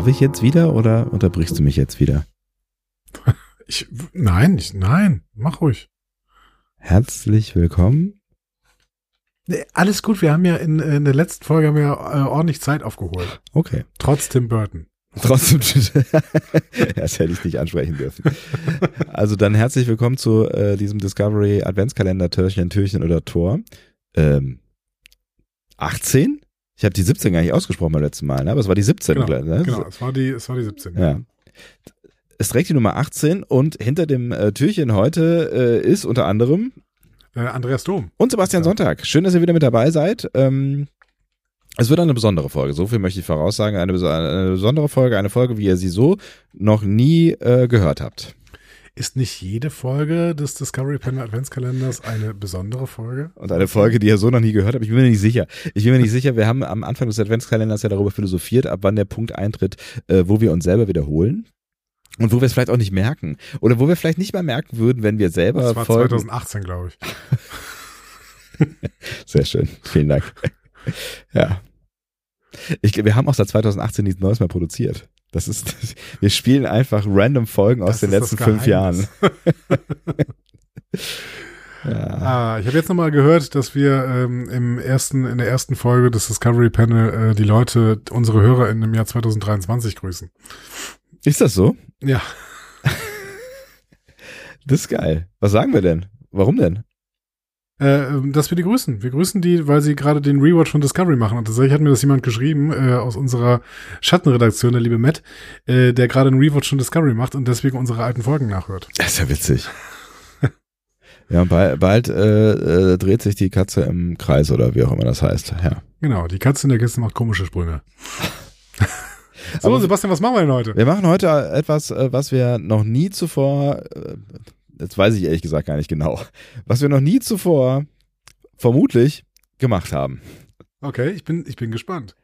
Darf ich jetzt wieder oder unterbrichst du mich jetzt wieder? Ich, nein, ich, nein, mach ruhig. Herzlich willkommen. Nee, alles gut, wir haben ja in, in der letzten Folge haben wir ja, äh, ordentlich Zeit aufgeholt. Okay. Trotz Tim Burton. Trotzdem, das hätte ich nicht ansprechen dürfen. Also dann herzlich willkommen zu äh, diesem Discovery Adventskalender Türchen, Türchen oder Tor. Ähm, 18? Ich habe die 17 gar nicht ausgesprochen beim letzten Mal, ne? aber es war die 17. Genau, gleich, ne? genau es, war die, es war die 17. Ja. Es trägt die Nummer 18 und hinter dem äh, Türchen heute äh, ist unter anderem Äh, Andreas Dom. und Sebastian Ja. Sonntag. Schön, dass ihr wieder mit dabei seid. Ähm, es wird eine besondere Folge, so viel möchte ich voraussagen. Eine, eine besondere Folge, eine Folge, wie ihr sie so noch nie äh, gehört habt. Ist nicht jede Folge des Discovery Panel Adventskalenders eine besondere Folge? Und eine Folge, die ihr so noch nie gehört habt. Ich bin mir nicht sicher. Ich bin mir nicht sicher. Wir haben am Anfang des Adventskalenders ja darüber philosophiert, ab wann der Punkt eintritt, äh, wo wir uns selber wiederholen. Und wo wir es vielleicht auch nicht merken. Oder wo wir vielleicht nicht mal merken würden, wenn wir selber Das war Folgen 2018, glaube ich. Sehr schön. Vielen Dank. Ja. Ich, wir haben auch seit 2018 nichts Neues mehr produziert. Das ist, wir spielen einfach random Folgen aus Das den ist letzten fünf Jahren. Ja. Ah, ich habe jetzt nochmal gehört, dass wir ähm, im ersten, in der ersten Folge des Discovery Panel äh, die Leute, unsere Hörer in dem Jahr 2023 grüßen. Ist das so? Ja, Das ist geil. Was sagen wir denn? Warum denn? Äh, dass wir die grüßen. Wir grüßen die, weil sie gerade den Rewatch von Discovery machen. Und tatsächlich hat mir das jemand geschrieben äh, aus unserer Schattenredaktion, der liebe Matt, äh, der gerade einen Rewatch von Discovery macht und deswegen unsere alten Folgen nachhört. Das ist ja witzig. ja, bald, bald äh, äh, dreht sich die Katze im Kreis oder wie auch immer das heißt. Ja. Genau, die Katze in der Kiste macht komische Sprünge. so, Aber- Sebastian, was machen wir denn heute? Wir machen heute etwas, äh, was wir noch nie zuvor, äh, jetzt weiß ich ehrlich gesagt gar nicht genau, was wir noch nie zuvor vermutlich gemacht haben. Okay, ich bin, ich bin gespannt.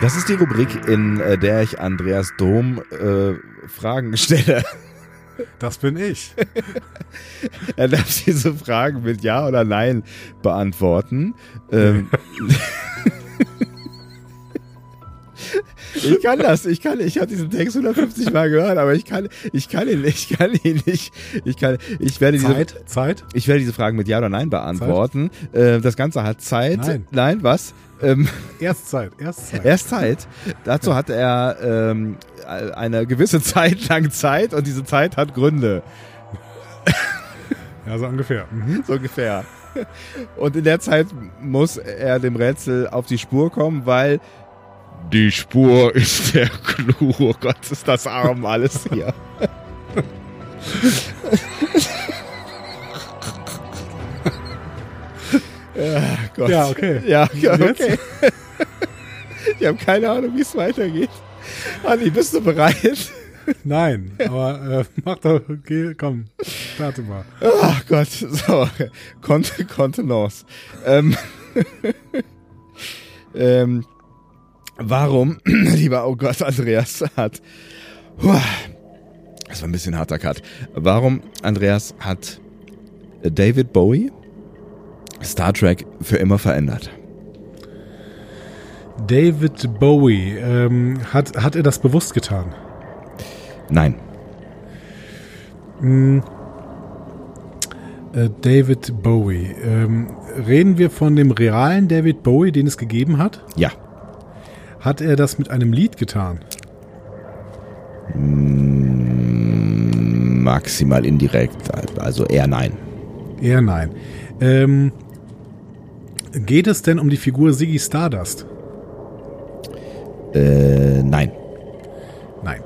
Das ist die Rubrik, in äh, der ich Andreas Dom äh, Fragen stelle. Das bin ich. Er darf diese Fragen mit Ja oder Nein beantworten. Ähm, ich kann das, ich kann, ich habe diesen Text 150 Mal gehört, aber ich kann, ich kann ihn, ich kann ihn nicht, ich kann, ich werde diese, Zeit, Zeit. ich werde diese Fragen mit Ja oder Nein beantworten. Äh, das Ganze hat Zeit. Nein. Nein, was? Ähm, Erst Zeit, erst Zeit. erst Zeit. Dazu hat er ähm, eine gewisse Zeit lang Zeit und diese Zeit hat Gründe. Ja, so ungefähr. Mhm. so ungefähr. Und in der Zeit muss er dem Rätsel auf die Spur kommen, weil die Spur ist der Clou. Oh Gott, ist das arm alles hier. ja, Gott. Ja, okay. Ja, ja okay. Ich habe keine Ahnung, wie es weitergeht. Andi, bist du bereit? Nein, aber äh, mach doch, okay, komm, starte mal. Ach Gott, so, Kont Kontenance. Ähm, ähm, warum, lieber, Gott, Andreas hat, Puh, das war ein bisschen harter Cut. Warum, Andreas, hat David Bowie Star Trek für immer verändert? David Bowie, ähm, hat, hat er das bewusst getan? Nein, Hm, äh, David Bowie, ähm, reden wir von dem realen David Bowie, den es gegeben hat? ja, Hat er das mit einem Lied getan? maximal indirekt, also eher nein. Eher nein. Ähm, geht es denn um die Figur Ziggy Stardust? Äh, nein. Nein.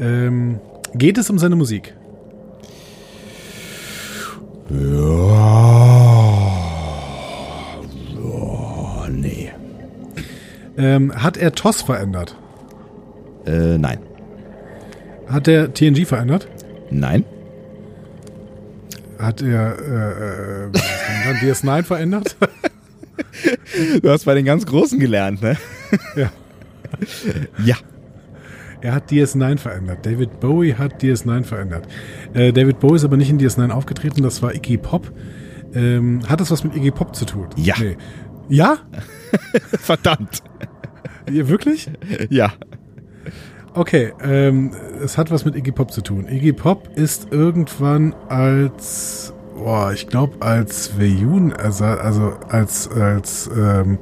Ähm, geht es um seine Musik? Ja. Ähm, hat er TOS verändert? Äh, nein. Hat er TNG verändert? Nein. Hat er äh, äh, dann DS9 verändert? Du hast bei den ganz Großen gelernt, ne? Ja. Ja. Er hat DS9 verändert. David Bowie hat DS9 verändert. Äh, David Bowie ist aber nicht in DS9 aufgetreten, das war Iggy Pop. Ähm, hat das was mit Iggy Pop zu tun? Ja. Nee. Ja? Verdammt. Wirklich? Ja. Okay, ähm, es hat was mit Iggy Pop zu tun. Iggy Pop ist irgendwann als, boah, ich glaube als Veyun, also, also als, als ähm,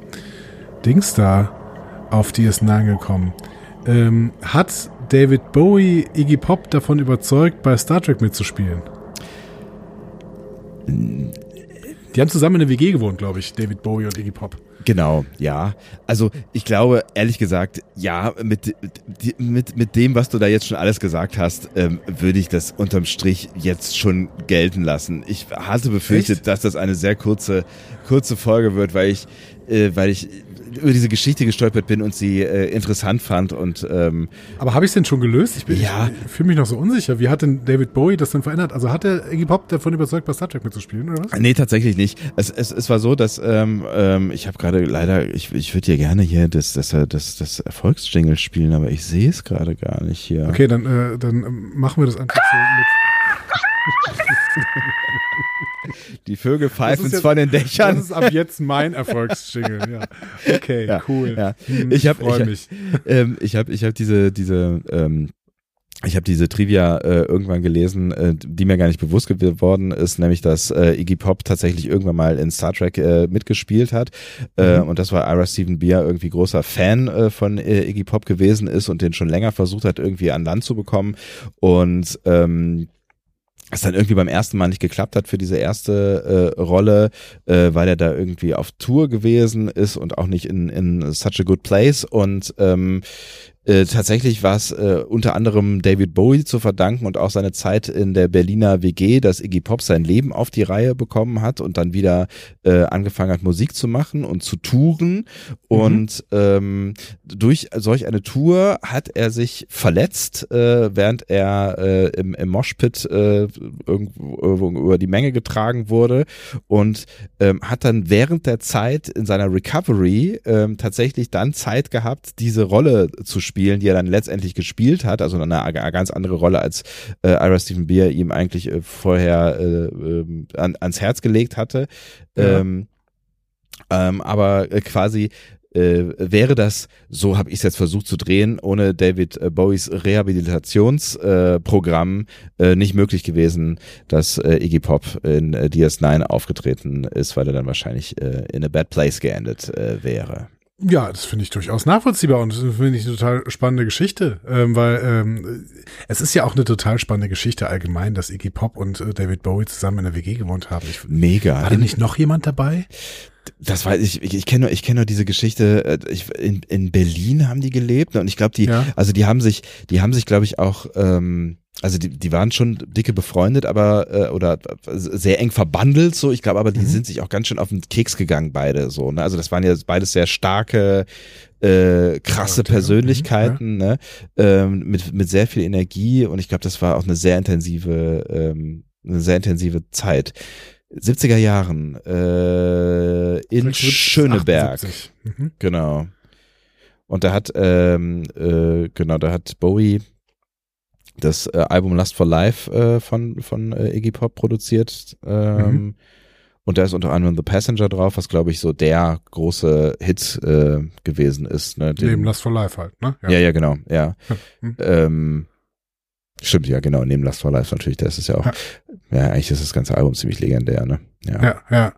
Dings da auf DS9 gekommen. Ähm, hat David Bowie Iggy Pop davon überzeugt, bei Star Trek mitzuspielen? Die haben zusammen in der WG gewohnt, glaube ich, David Bowie und Iggy Pop. Genau, ja. Also ich glaube, ehrlich gesagt, ja, mit, mit, mit dem, was du da jetzt schon alles gesagt hast, ähm, würde ich das unterm Strich jetzt schon gelten lassen. Ich hatte befürchtet, Echt? dass das eine sehr kurze, kurze Folge wird, weil ich, äh, weil ich über diese Geschichte gestolpert bin und sie äh, interessant fand und ähm, Aber habe ich es denn schon gelöst? Ich, bin- Ja. ich fühle mich noch so unsicher. Wie hat denn David Bowie das denn verändert? Also hat der Iggy Pop davon überzeugt, bei Star Trek mitzuspielen, oder was? Nee, tatsächlich nicht. Es, es, es war so, dass ähm, ähm, ich habe gerade leider, ich, ich würde ja gerne hier das, das, das, das Erfolgsjingle spielen, aber ich sehe es gerade gar nicht hier. Okay, dann, äh, dann ähm, machen wir das einfach so mit. Die Vögel pfeifen jetzt- von den Das Dächern. ist ab jetzt mein Erfolgsjingle, ja. Okay, Ja, cool. ja. Hm, Ich hab- freu ich- mich. ähm, ich habe ich hab diese, diese, ähm, ich habe diese Trivia äh, irgendwann gelesen, äh, die mir gar nicht bewusst geworden ist, nämlich dass äh, Iggy Pop tatsächlich irgendwann mal in Star Trek äh, mitgespielt hat äh, Mhm. und das war Ira Stephen Beer irgendwie großer Fan äh, von äh, Iggy Pop gewesen ist und den schon länger versucht hat irgendwie an Land zu bekommen und ähm, es dann irgendwie beim ersten Mal nicht geklappt hat für diese erste äh, Rolle, äh, weil er da irgendwie auf Tour gewesen ist und auch nicht in, in such a good place. Und ähm, äh, tatsächlich war es äh, unter anderem David Bowie zu verdanken und auch seine Zeit in der Berliner WG, dass Iggy Pop sein Leben auf die Reihe bekommen hat und dann wieder äh, angefangen hat, Musik zu machen und zu touren. Und ähm, durch solch eine Tour hat er sich verletzt, äh, während er äh, im, im Moshpit äh, irgendwo, irgendwo über die Menge getragen wurde und ähm, hat dann während der Zeit in seiner Recovery ähm, tatsächlich dann Zeit gehabt, diese Rolle zu spielen, die er dann letztendlich gespielt hat, also eine, eine ganz andere Rolle als äh, Ira Stephen Beer ihm eigentlich äh, vorher äh, ähm, an, ans Herz gelegt hatte. Ja. Ähm, ähm, aber äh, quasi äh, wäre das, so habe ich es jetzt versucht zu drehen, ohne David äh, Bowies Rehabilitationsprogramm äh, äh, nicht möglich gewesen, dass äh, Iggy Pop in äh, DS9 aufgetreten ist, weil er dann wahrscheinlich in a bad place geendet wäre. Ja, das finde ich durchaus nachvollziehbar und das finde ich eine total spannende Geschichte, ähm, weil ähm, es ist ja auch eine total spannende Geschichte allgemein, dass Iggy Pop und äh, David Bowie zusammen in der WG gewohnt haben. Ich, Mega. war da nicht noch jemand dabei? Das weiß ich, ich, ich kenne nur, ich kenne nur diese Geschichte, äh, ich, in, in Berlin haben die gelebt und ich glaube, die, Ja. also die haben sich, die haben sich, glaube ich, auch, ähm, also die, die waren schon dicke befreundet, aber äh, oder sehr eng verbandelt so. Ich glaube, aber die Mhm. sind sich auch ganz schön auf den Keks gegangen beide so. Ne? Also das waren ja beides sehr starke, äh, krasse Charaktere, mhm, Persönlichkeiten, ne? ähm, mit mit sehr viel Energie und ich glaube, das war auch eine sehr intensive, ähm, eine sehr intensive Zeit. 70er Jahren äh, in 76 bis Schöneberg. 78. Mhm. Genau. Und da hat, ähm, äh, genau, da hat Bowie das äh, Album Lust for Life äh, von, von äh, Iggy Pop produziert. Ähm, Mhm. Und da ist unter anderem The Passenger drauf, was glaube ich so der große Hit äh, gewesen ist. Ne? Den- Neben Last for Life halt, ne? ja, ja, genau, ja. Mhm. ähm, stimmt, ja, genau, neben Lust for Life natürlich, das ist ja auch, Ja. ja, eigentlich ist das ganze Album ziemlich legendär, ne? Ja. Ja, ja.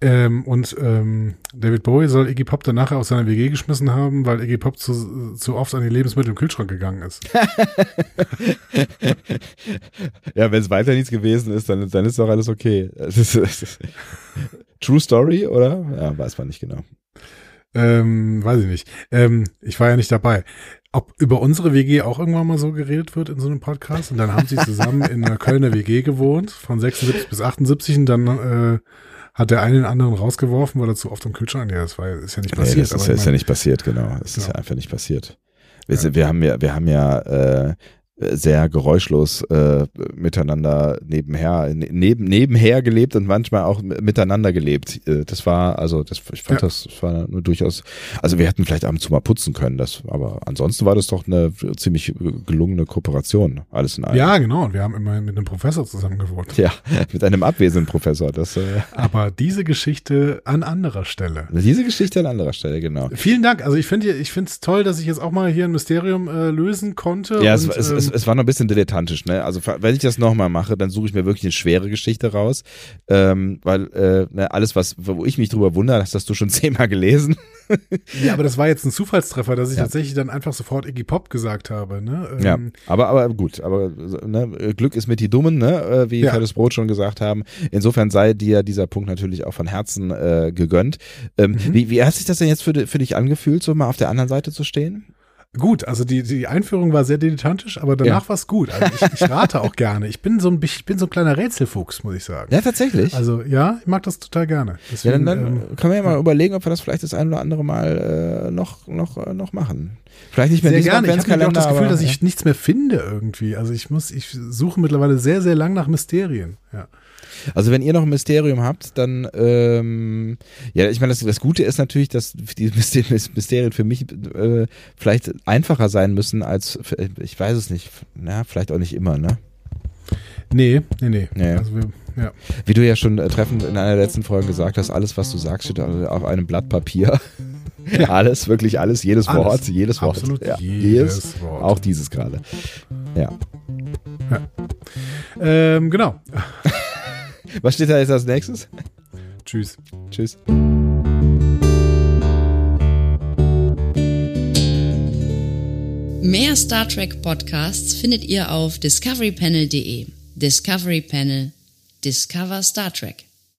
Ähm, und ähm, David Bowie soll Iggy Pop danach aus seiner WG geschmissen haben, weil Iggy Pop zu, zu oft an die Lebensmittel im Kühlschrank gegangen ist. ja, wenn es weiter nichts gewesen ist, dann, dann ist doch alles okay. Das ist, das ist, True Story, oder? Ja, weiß man nicht genau. Ähm, weiß ich nicht. Ähm, ich war ja nicht dabei. Ob über unsere WG auch irgendwann mal so geredet wird in so einem Podcast? Und dann haben sie zusammen in einer Kölner WG gewohnt, von 76 bis 78 und dann äh, hat der eine den anderen rausgeworfen, weil er zu oft am Kühlschrank, ja, das war, ist ja nicht passiert. Nee, das ist, ist ja mein, nicht passiert, genau. Es ist Ja. ja einfach nicht passiert. Wir, wir haben ja, wir haben ja äh, sehr geräuschlos äh, miteinander nebenher, ne- neben, nebenher gelebt und manchmal auch miteinander gelebt. Äh, Das war, also das, ich fand Ja. das, das war nur durchaus, also wir hätten vielleicht ab und zu mal putzen können, das, aber ansonsten war das doch eine ziemlich gelungene Kooperation, alles in allem. ja, genau. Und wir haben immerhin mit einem Professor zusammen gewohnt. Ja, mit einem abwesenden Professor. Das, äh, Aber diese Geschichte an anderer Stelle. diese Geschichte an anderer Stelle, genau. Vielen Dank. Also ich finde, ich finde es toll, dass ich jetzt auch mal hier ein Mysterium äh, lösen konnte. Ja, und, es, es, ähm, es war noch ein bisschen dilettantisch, ne? Also wenn ich das nochmal mache, dann suche ich mir wirklich eine schwere Geschichte raus. Ähm, weil äh, ne, alles, was, wo ich mich drüber wundere, das hast du schon zehnmal gelesen. ja, aber das war jetzt ein Zufallstreffer, dass ich Ja. tatsächlich dann einfach sofort Iggy Pop gesagt habe. Ne? Ähm, Ja, aber, aber gut, aber ne, Glück ist mit die Dummen, ne? äh, wie Ja. Fettes Brot schon gesagt haben. Insofern sei dir dieser Punkt natürlich auch von Herzen äh, gegönnt. Ähm, Mhm. wie, wie hat sich das denn jetzt für, für dich angefühlt, so mal auf der anderen Seite zu stehen? Gut, also die, die Einführung war sehr dilettantisch, aber danach Ja. war es gut. Also ich, ich rate auch gerne. Ich bin so ein, ich bin so ein kleiner Rätselfuchs, muss ich sagen. Ja, tatsächlich. Also ja, ich mag das total gerne. ja, Deswegen, dann, dann ähm, können wir ja mal überlegen, ob wir das vielleicht das ein oder andere Mal äh, noch, noch, äh, noch machen. Vielleicht nicht mehr sehr gerne. Ich habe auch das Gefühl, aber, dass ich nichts mehr finde irgendwie. Also ich muss, ich suche mittlerweile sehr, sehr lang nach Mysterien. Ja. Also wenn ihr noch ein Mysterium habt, dann ähm, ja, ich meine, das, das Gute ist natürlich, dass die Myster- Mysterien für mich äh, vielleicht einfacher sein müssen als für, ich weiß es nicht, na, vielleicht auch nicht immer, ne? Nee, nee, nee. Nee. Also wir, ja. Wie du ja schon äh, treffend in einer der letzten Folgen gesagt hast, alles, was du sagst, steht auf einem Blatt Papier. alles, wirklich alles, jedes Alles. Wort, jedes Wort. Absolut ja, jedes Wort. Auch dieses gerade. Ja. Ähm, genau. Was steht da jetzt als nächstes? Tschüss. Tschüss. Mehr Star Trek Podcasts findet ihr auf discoverypanel.de. Discovery Panel. Discover Star Trek.